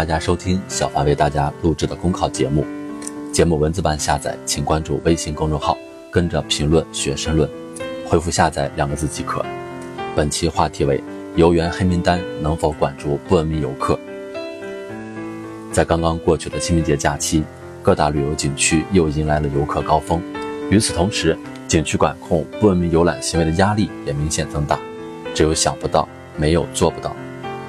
大家收听小凡为大家录制的公考节目。节目文字版下载，请关注微信公众号，跟着评论学申论，回复“下载”两个字即可。本期话题为：游园黑名单能否管住不文明游客？在刚刚过去的清明节假期，各大旅游景区又迎来了游客高峰。与此同时，景区管控不文明游览行为的压力也明显增大。只有想不到，没有做不到。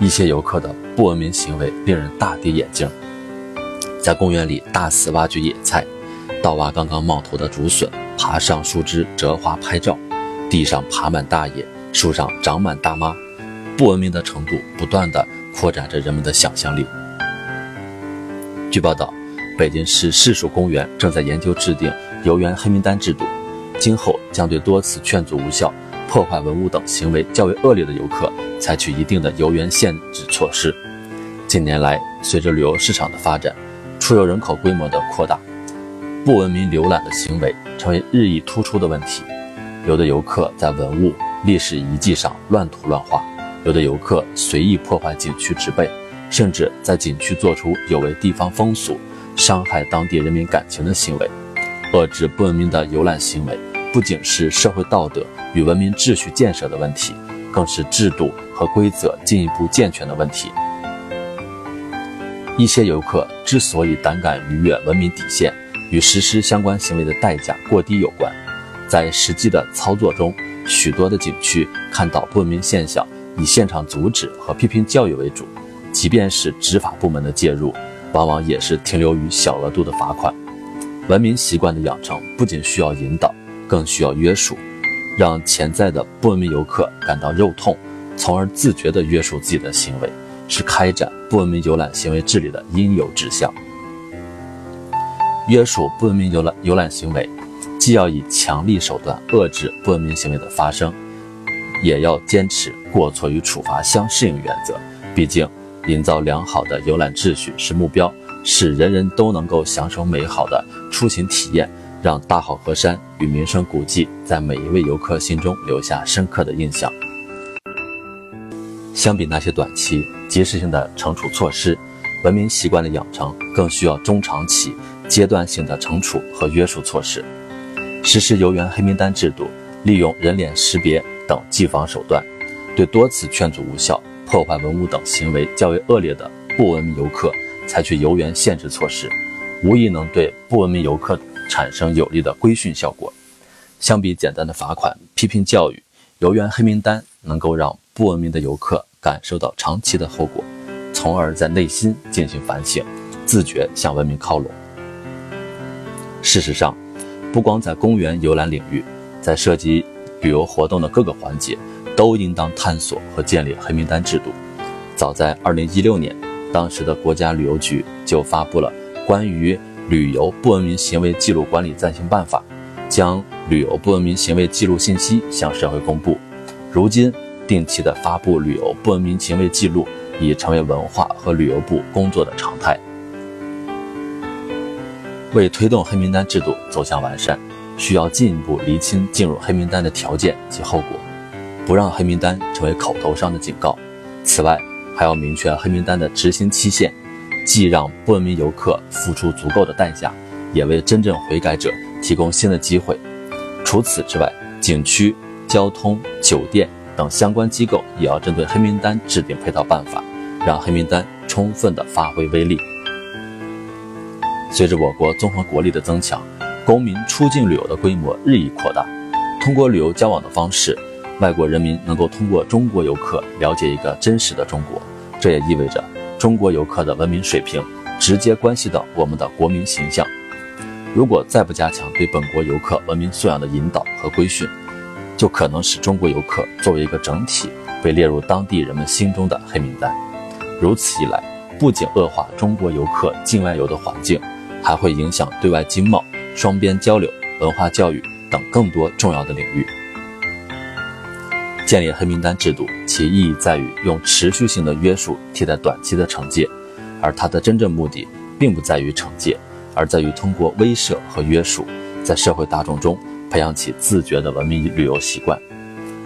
一些游客的不文明行为令人大跌眼镜，在公园里大肆挖掘野菜，盗挖刚刚冒头的竹笋，爬上树枝折花拍照，地上爬满大爷，树上长满大妈，不文明的程度不断的扩展着人们的想象力。据报道，北京市市属公园正在研究制定游园黑名单制度，今后将对多次劝阻无效。破坏文物等行为较为恶劣的游客，采取一定的游园限制措施。近年来，随着旅游市场的发展，出游人口规模的扩大，不文明游览的行为成为日益突出的问题。有的游客在文物、历史遗迹上乱涂乱画，有的游客随意破坏景区植被，甚至在景区做出有违地方风俗、伤害当地人民感情的行为。遏制不文明的游览行为。不仅是社会道德与文明秩序建设的问题，更是制度和规则进一步健全的问题。一些游客之所以胆敢逾越文明底线，与实施相关行为的代价过低有关。在实际的操作中，许多的景区看到不文明现象，以现场阻止和批评教育为主，即便是执法部门的介入，往往也是停留于小额度的罚款。文明习惯的养成不仅需要引导。更需要约束，让潜在的不文明游客感到肉痛，从而自觉地约束自己的行为，是开展不文明游览行为治理的应有之项。约束不文明游览游览行为，既要以强力手段遏制不文明行为的发生，也要坚持过错与处罚相适应原则。毕竟，营造良好的游览秩序是目标，使人人都能够享受美好的出行体验。让大好河山与名胜古迹在每一位游客心中留下深刻的印象。相比那些短期、及时性的惩处措施，文明习惯的养成更需要中长期、阶段性的惩处和约束措施。实施游园黑名单制度，利用人脸识别等技防手段，对多次劝阻无效、破坏文物等行为较为恶劣的不文明游客采取游园限制措施，无疑能对不文明游客。产生有力的规训效果。相比简单的罚款、批评教育，游园黑名单能够让不文明的游客感受到长期的后果，从而在内心进行反省，自觉向文明靠拢。事实上，不光在公园游览领域，在涉及旅游活动的各个环节，都应当探索和建立黑名单制度。早在2016年，当时的国家旅游局就发布了关于。旅游不文明行为记录管理暂行办法将旅游不文明行为记录信息向社会公布。如今，定期的发布旅游不文明行为记录已成为文化和旅游部工作的常态。为推动黑名单制度走向完善，需要进一步厘清进入黑名单的条件及后果，不让黑名单成为口头上的警告。此外，还要明确黑名单的执行期限。既让不文明游客付出足够的代价，也为真正悔改者提供新的机会。除此之外，景区、交通、酒店等相关机构也要针对黑名单制定配套办法，让黑名单充分的发挥威力。随着我国综合国力的增强，公民出境旅游的规模日益扩大。通过旅游交往的方式，外国人民能够通过中国游客了解一个真实的中国，这也意味着。中国游客的文明水平直接关系到我们的国民形象。如果再不加强对本国游客文明素养的引导和规训，就可能使中国游客作为一个整体被列入当地人们心中的黑名单。如此一来，不仅恶化中国游客境外游的环境，还会影响对外经贸、双边交流、文化教育等更多重要的领域。建立黑名单制度，其意义在于用持续性的约束替代短期的惩戒，而它的真正目的并不在于惩戒，而在于通过威慑和约束，在社会大众中培养起自觉的文明旅游习惯。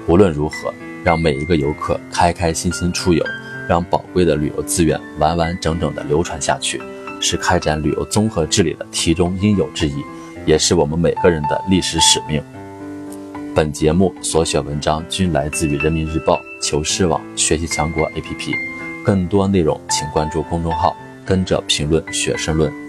无论如何，让每一个游客开开心心出游，让宝贵的旅游资源完完整整地流传下去，是开展旅游综合治理的题中应有之义，也是我们每个人的历史使命。本节目所选文章均来自于人民日报、求是网、学习强国 APP，更多内容请关注公众号，跟着评论学申论。